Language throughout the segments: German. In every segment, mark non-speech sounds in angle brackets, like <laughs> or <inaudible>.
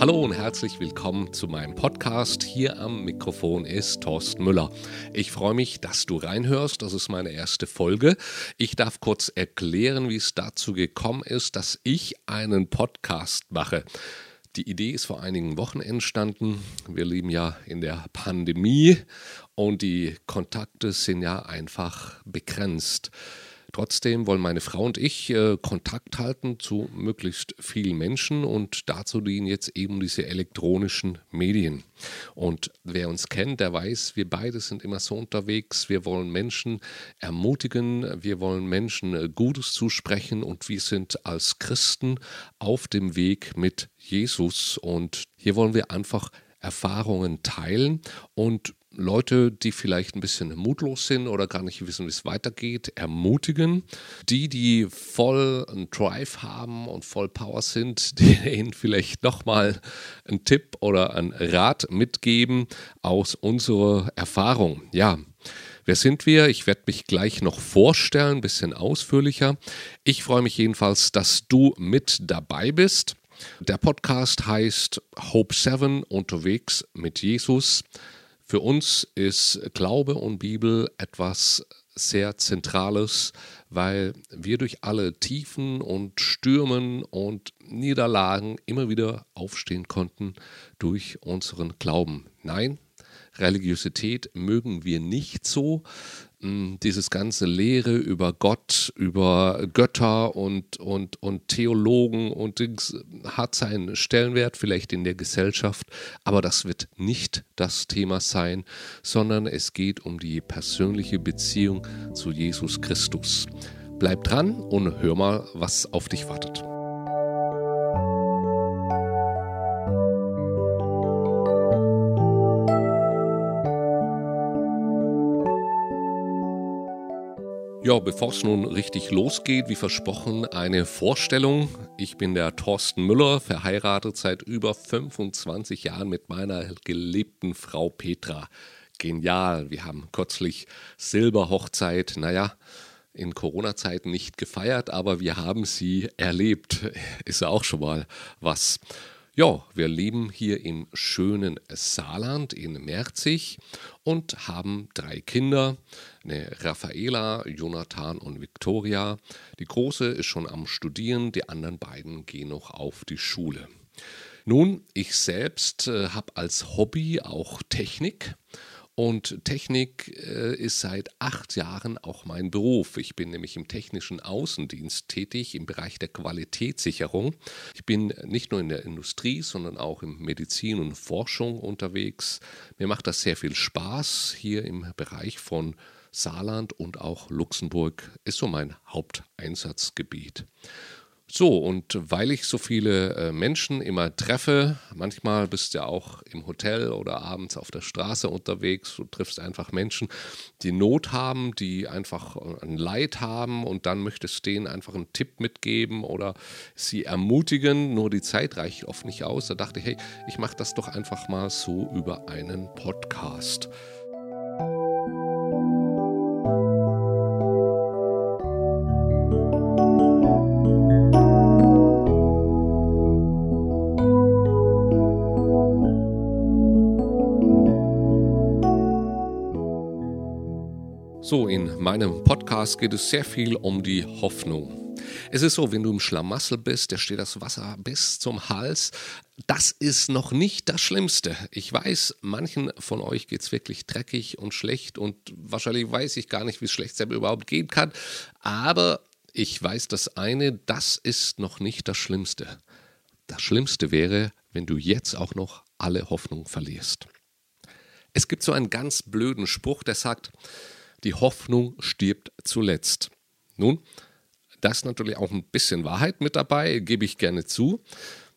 Hallo und herzlich willkommen zu meinem Podcast. Hier am Mikrofon ist Thorsten Müller. Ich freue mich, dass du reinhörst. Das ist meine erste Folge. Ich darf kurz erklären, wie es dazu gekommen ist, dass ich einen Podcast mache. Die Idee ist vor einigen Wochen entstanden. Wir leben ja in der Pandemie und die Kontakte sind ja einfach begrenzt. Trotzdem wollen meine Frau und ich äh, Kontakt halten zu möglichst vielen Menschen und dazu dienen jetzt eben diese elektronischen Medien. Und wer uns kennt, der weiß, wir beide sind immer so unterwegs. Wir wollen Menschen ermutigen, wir wollen Menschen äh, Gutes zusprechen und wir sind als Christen auf dem Weg mit Jesus. Und hier wollen wir einfach Erfahrungen teilen und Leute, die vielleicht ein bisschen mutlos sind oder gar nicht wissen, wie es weitergeht, ermutigen. Die, die voll einen Drive haben und voll Power sind, <laughs> denen vielleicht nochmal einen Tipp oder einen Rat mitgeben aus unserer Erfahrung. Ja, Wer sind wir? Ich werde mich gleich noch vorstellen, ein bisschen ausführlicher. Ich freue mich jedenfalls, dass du mit dabei bist. Der Podcast heißt Hope 7 unterwegs mit Jesus. Für uns ist Glaube und Bibel etwas sehr Zentrales, weil wir durch alle Tiefen und Stürmen und Niederlagen immer wieder aufstehen konnten durch unseren Glauben. Nein, Religiosität mögen wir nicht so, dieses ganze Lehre über Gott, über Götter und, und, und Theologen und hat seinen Stellenwert vielleicht in der Gesellschaft, aber das wird nicht das Thema sein, sondern es geht um die persönliche Beziehung zu Jesus Christus. Bleib dran und hör mal, was auf dich wartet. Ja, bevor es nun richtig losgeht, wie versprochen, eine Vorstellung. Ich bin der Thorsten Müller, verheiratet seit über 25 Jahren mit meiner geliebten Frau Petra. Genial, wir haben kürzlich Silberhochzeit, naja, in Corona-Zeiten nicht gefeiert, aber wir haben sie erlebt. Ist ja auch schon mal was. Ja, wir leben hier im schönen Saarland in Merzig und haben drei Kinder, eine Raffaela, Jonathan und Victoria. Die große ist schon am Studieren, die anderen beiden gehen noch auf die Schule. Nun, ich selbst äh, habe als Hobby auch Technik und Technik äh, ist seit acht Jahren auch mein Beruf. Ich bin nämlich im technischen Außendienst tätig im Bereich der Qualitätssicherung. Ich bin nicht nur in der Industrie, sondern auch in Medizin und Forschung unterwegs. Mir macht das sehr viel Spaß hier im Bereich von Saarland und auch Luxemburg ist so mein Haupteinsatzgebiet. So, und weil ich so viele äh, Menschen immer treffe, manchmal bist du ja auch im Hotel oder abends auf der Straße unterwegs, du triffst einfach Menschen, die Not haben, die einfach äh, ein Leid haben und dann möchtest du denen einfach einen Tipp mitgeben oder sie ermutigen, nur die Zeit reicht oft nicht aus. Da dachte ich, hey, ich mache das doch einfach mal so über einen Podcast. So, in meinem Podcast geht es sehr viel um die Hoffnung. Es ist so, wenn du im Schlamassel bist, da steht das Wasser bis zum Hals. Das ist noch nicht das Schlimmste. Ich weiß, manchen von euch geht es wirklich dreckig und schlecht und wahrscheinlich weiß ich gar nicht, wie es schlecht selber überhaupt gehen kann. Aber ich weiß das eine, das ist noch nicht das Schlimmste. Das Schlimmste wäre, wenn du jetzt auch noch alle Hoffnung verlierst. Es gibt so einen ganz blöden Spruch, der sagt, die Hoffnung stirbt zuletzt. Nun, da ist natürlich auch ein bisschen Wahrheit mit dabei, gebe ich gerne zu.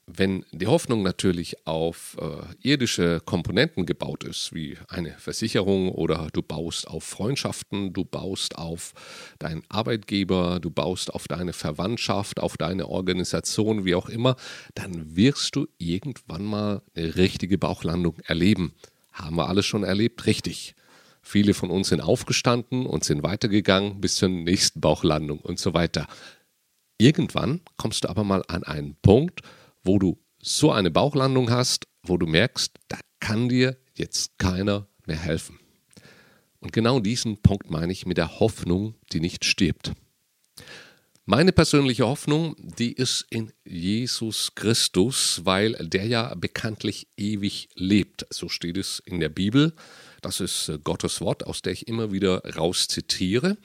Wenn die Hoffnung natürlich auf äh, irdische Komponenten gebaut ist, wie eine Versicherung oder du baust auf Freundschaften, du baust auf deinen Arbeitgeber, du baust auf deine Verwandtschaft, auf deine Organisation, wie auch immer, dann wirst du irgendwann mal eine richtige Bauchlandung erleben. Haben wir alles schon erlebt? Richtig. Viele von uns sind aufgestanden und sind weitergegangen bis zur nächsten Bauchlandung und so weiter. Irgendwann kommst du aber mal an einen Punkt, wo du so eine Bauchlandung hast, wo du merkst, da kann dir jetzt keiner mehr helfen. Und genau diesen Punkt meine ich mit der Hoffnung, die nicht stirbt. Meine persönliche Hoffnung, die ist in Jesus Christus, weil der ja bekanntlich ewig lebt. So steht es in der Bibel. Das ist äh, Gottes Wort, aus der ich immer wieder rauszitiere.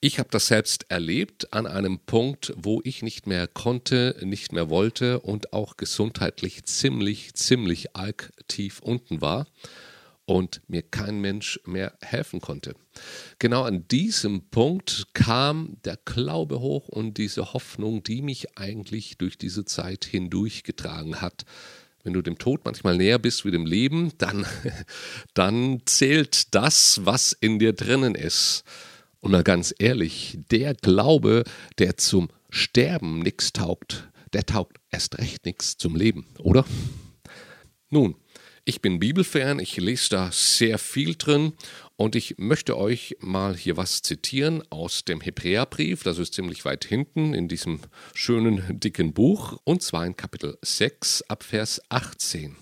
Ich habe das selbst erlebt an einem Punkt, wo ich nicht mehr konnte, nicht mehr wollte und auch gesundheitlich ziemlich, ziemlich arg tief unten war und mir kein Mensch mehr helfen konnte. Genau an diesem Punkt kam der Glaube hoch und diese Hoffnung, die mich eigentlich durch diese Zeit hindurchgetragen hat. Wenn du dem Tod manchmal näher bist wie dem Leben, dann, <laughs> dann zählt das, was in dir drinnen ist. Und mal ganz ehrlich, der Glaube, der zum Sterben nichts taugt, der taugt erst recht nichts zum Leben, oder? Nun, ich bin Bibelfan, ich lese da sehr viel drin und ich möchte euch mal hier was zitieren aus dem Hebräerbrief, das ist ziemlich weit hinten in diesem schönen dicken Buch, und zwar in Kapitel 6 ab Vers 18.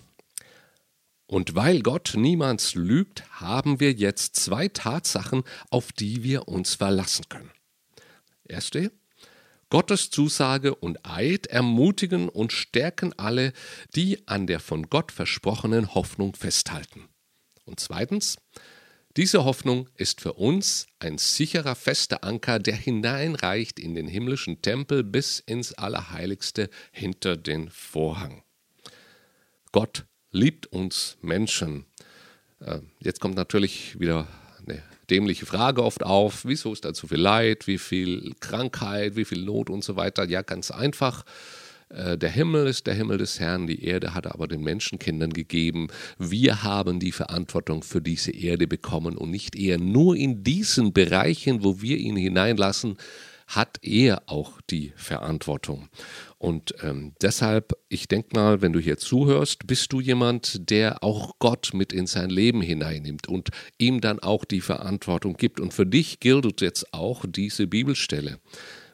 Und weil Gott niemals lügt, haben wir jetzt zwei Tatsachen, auf die wir uns verlassen können. Erste, Gottes Zusage und Eid ermutigen und stärken alle, die an der von Gott versprochenen Hoffnung festhalten. Und zweitens, diese Hoffnung ist für uns ein sicherer, fester Anker, der hineinreicht in den himmlischen Tempel bis ins Allerheiligste hinter den Vorhang. Gott liebt uns Menschen. Äh, jetzt kommt natürlich wieder eine dämliche Frage oft auf, wieso ist da zu viel Leid, wie viel Krankheit, wie viel Not und so weiter. Ja, ganz einfach. Äh, der Himmel ist der Himmel des Herrn, die Erde hat er aber den Menschenkindern gegeben. Wir haben die Verantwortung für diese Erde bekommen und nicht eher nur in diesen Bereichen, wo wir ihn hineinlassen, hat er auch die Verantwortung. Und ähm, deshalb, ich denke mal, wenn du hier zuhörst, bist du jemand, der auch Gott mit in sein Leben hineinnimmt und ihm dann auch die Verantwortung gibt. Und für dich gilt jetzt auch diese Bibelstelle.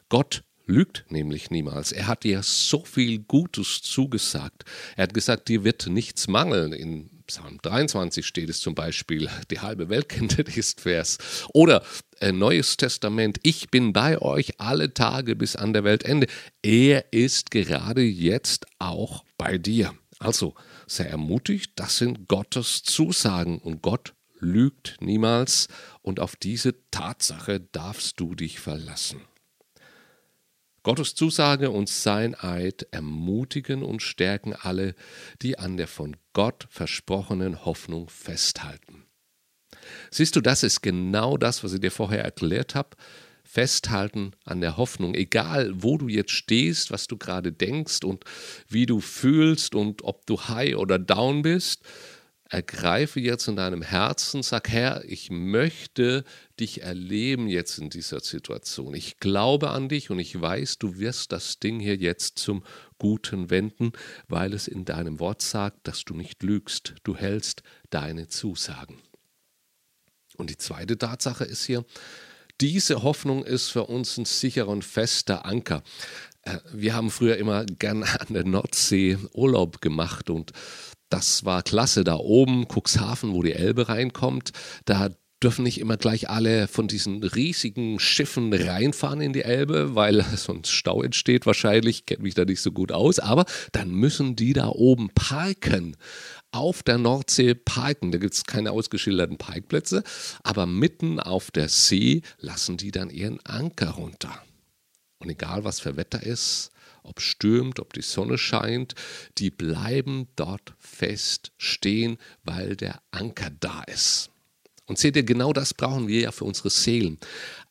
Gott lügt nämlich niemals. Er hat dir so viel Gutes zugesagt. Er hat gesagt, dir wird nichts mangeln. In Psalm 23 steht es zum Beispiel, die halbe Welt kennt diesen Vers. Oder äh, Neues Testament, ich bin bei euch alle Tage bis an der Weltende. Er ist gerade jetzt auch bei dir. Also sei ermutigt, das sind Gottes Zusagen und Gott lügt niemals und auf diese Tatsache darfst du dich verlassen. Gottes Zusage und sein Eid ermutigen und stärken alle, die an der von Gott versprochenen Hoffnung festhalten. Siehst du, das ist genau das, was ich dir vorher erklärt habe. Festhalten an der Hoffnung, egal wo du jetzt stehst, was du gerade denkst und wie du fühlst und ob du high oder down bist, ergreife jetzt in deinem Herzen, sag Herr, ich möchte dich erleben jetzt in dieser Situation. Ich glaube an dich und ich weiß, du wirst das Ding hier jetzt zum Guten wenden, weil es in deinem Wort sagt, dass du nicht lügst, du hältst deine Zusagen. Und die zweite Tatsache ist hier, diese Hoffnung ist für uns ein sicherer und fester Anker. Äh, wir haben früher immer gern <laughs> an der Nordsee Urlaub gemacht und das war klasse da oben, Cuxhaven, wo die Elbe reinkommt. Da dürfen nicht immer gleich alle von diesen riesigen Schiffen reinfahren in die Elbe, weil <laughs> sonst Stau entsteht wahrscheinlich, kenne mich da nicht so gut aus, aber dann müssen die da oben parken. Auf der Nordsee parken, da gibt es keine ausgeschilderten Parkplätze, aber mitten auf der See lassen die dann ihren Anker runter. Und egal was für Wetter ist, ob stürmt, ob die Sonne scheint, die bleiben dort fest stehen, weil der Anker da ist. Und seht ihr, genau das brauchen wir ja für unsere Seelen.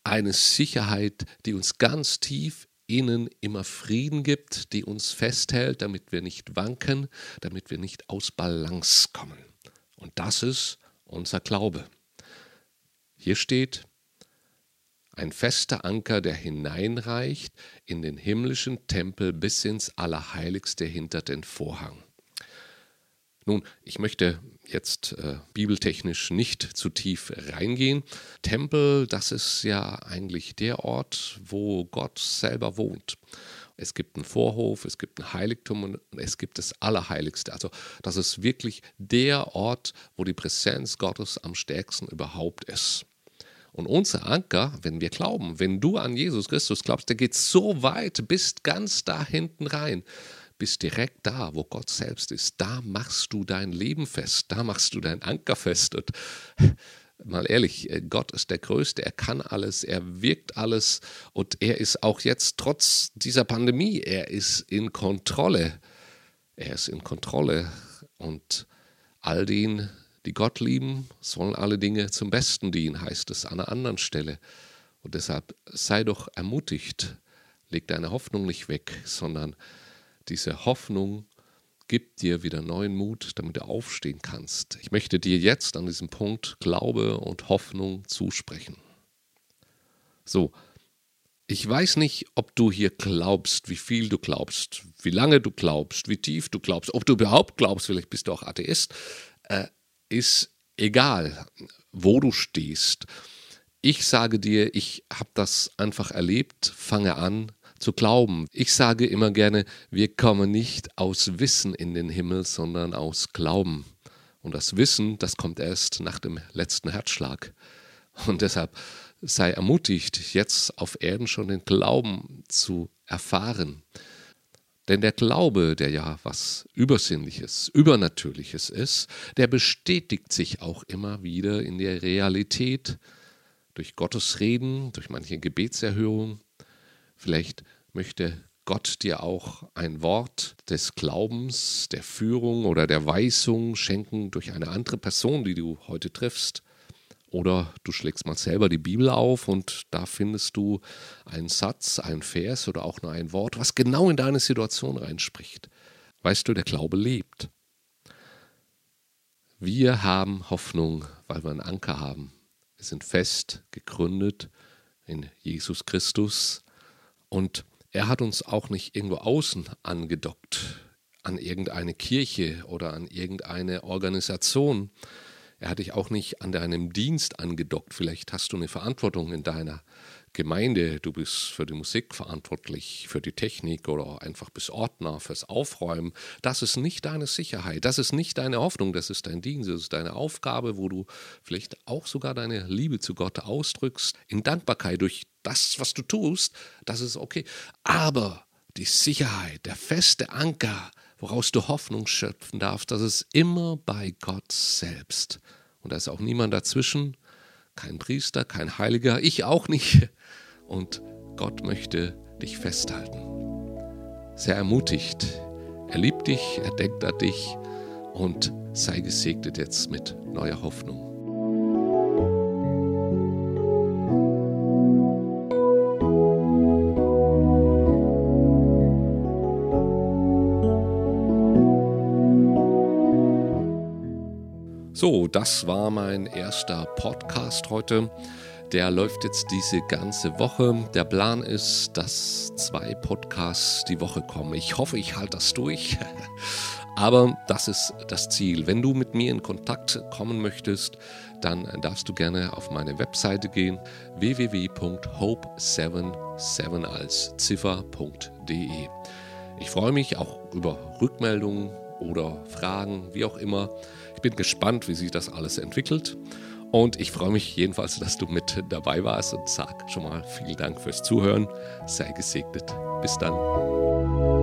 Eine Sicherheit, die uns ganz tief innen immer Frieden gibt, die uns festhält, damit wir nicht wanken, damit wir nicht aus Balance kommen. Und das ist unser Glaube. Hier steht, ein fester Anker, der hineinreicht in den himmlischen Tempel bis ins Allerheiligste hinter den Vorhang. Nun, ich möchte jetzt äh, bibeltechnisch nicht zu tief reingehen. Tempel, das ist ja eigentlich der Ort, wo Gott selber wohnt. es gibt einen Vorhof, es gibt ein Heiligtum und es gibt das Allerheiligste. Also das ist wirklich der Ort, wo die Präsenz Gottes am stärksten überhaupt ist. Und unser Anker, wenn wir glauben, wenn du an Jesus Christus glaubst, der geht so weit bis ganz da hinten rein, bis direkt da, wo Gott selbst ist. Da machst du dein Leben fest, da machst du dein Anker fest. Und <laughs> mal ehrlich, Gott ist der Größte, er kann alles, er wirkt alles und er ist auch jetzt trotz dieser Pandemie, er ist in Kontrolle. Er ist in Kontrolle und all den, die Gott lieben, sollen alle Dinge zum Besten dienen, heißt es an einer anderen Stelle. Und deshalb sei doch ermutigt, leg deine Hoffnung nicht weg, sondern diese Hoffnung gibt dir wieder neuen Mut, damit du aufstehen kannst. Ich möchte dir jetzt an diesem Punkt Glaube und Hoffnung zusprechen. So, ich weiß nicht, ob du hier glaubst, wie viel du glaubst, wie lange du glaubst, wie tief du glaubst, ob du überhaupt glaubst, vielleicht bist du auch Atheist. Äh, ist egal, wo du stehst. Ich sage dir, ich habe das einfach erlebt, fange an zu glauben. Ich sage immer gerne, wir kommen nicht aus Wissen in den Himmel, sondern aus Glauben. Und das Wissen, das kommt erst nach dem letzten Herzschlag. Und deshalb sei ermutigt, jetzt auf Erden schon den Glauben zu erfahren. Denn der Glaube, der ja was Übersinnliches, Übernatürliches ist, der bestätigt sich auch immer wieder in der Realität durch Gottes Reden, durch manche Gebetserhörung. Vielleicht möchte Gott dir auch ein Wort des Glaubens, der Führung oder der Weisung schenken durch eine andere Person, die du heute triffst. Oder du schlägst mal selber die Bibel auf und da findest du einen Satz, einen Vers oder auch nur ein Wort, was genau in deine Situation reinspricht. Weißt du, der Glaube lebt. Wir haben Hoffnung, weil wir einen Anker haben. Wir sind fest gegründet in Jesus Christus und er hat uns auch nicht irgendwo außen angedockt, an irgendeine Kirche oder an irgendeine Organisation, er hat dich auch nicht an deinem Dienst angedockt. Vielleicht hast du eine Verantwortung in deiner Gemeinde. Du bist für die Musik verantwortlich, für die Technik oder einfach bis Ordner, fürs Aufräumen. Das ist nicht deine Sicherheit. Das ist nicht deine Hoffnung. Das ist dein Dienst. Das ist deine Aufgabe, wo du vielleicht auch sogar deine Liebe zu Gott ausdrückst. In Dankbarkeit durch das, was du tust. Das ist okay. Aber die Sicherheit, der feste Anker, woraus du Hoffnung schöpfen darfst, das ist immer bei Gott selbst. Und da ist auch niemand dazwischen, kein Priester, kein Heiliger, ich auch nicht. Und Gott möchte dich festhalten. Sehr ermutigt. Er liebt dich, er denkt an dich und sei gesegnet jetzt mit neuer Hoffnung. Das war mein erster Podcast heute. Der läuft jetzt diese ganze Woche. Der Plan ist, dass zwei Podcasts die Woche kommen. Ich hoffe, ich halte das durch. <laughs> Aber das ist das Ziel. Wenn du mit mir in Kontakt kommen möchtest, dann darfst du gerne auf meine Webseite gehen www.hope77 als Ziffer.de. Ich freue mich auch über Rückmeldungen oder Fragen, wie auch immer. Ich bin gespannt, wie sich das alles entwickelt. Und ich freue mich jedenfalls, dass du mit dabei warst und sag schon mal vielen Dank fürs Zuhören. Sei gesegnet. Bis dann.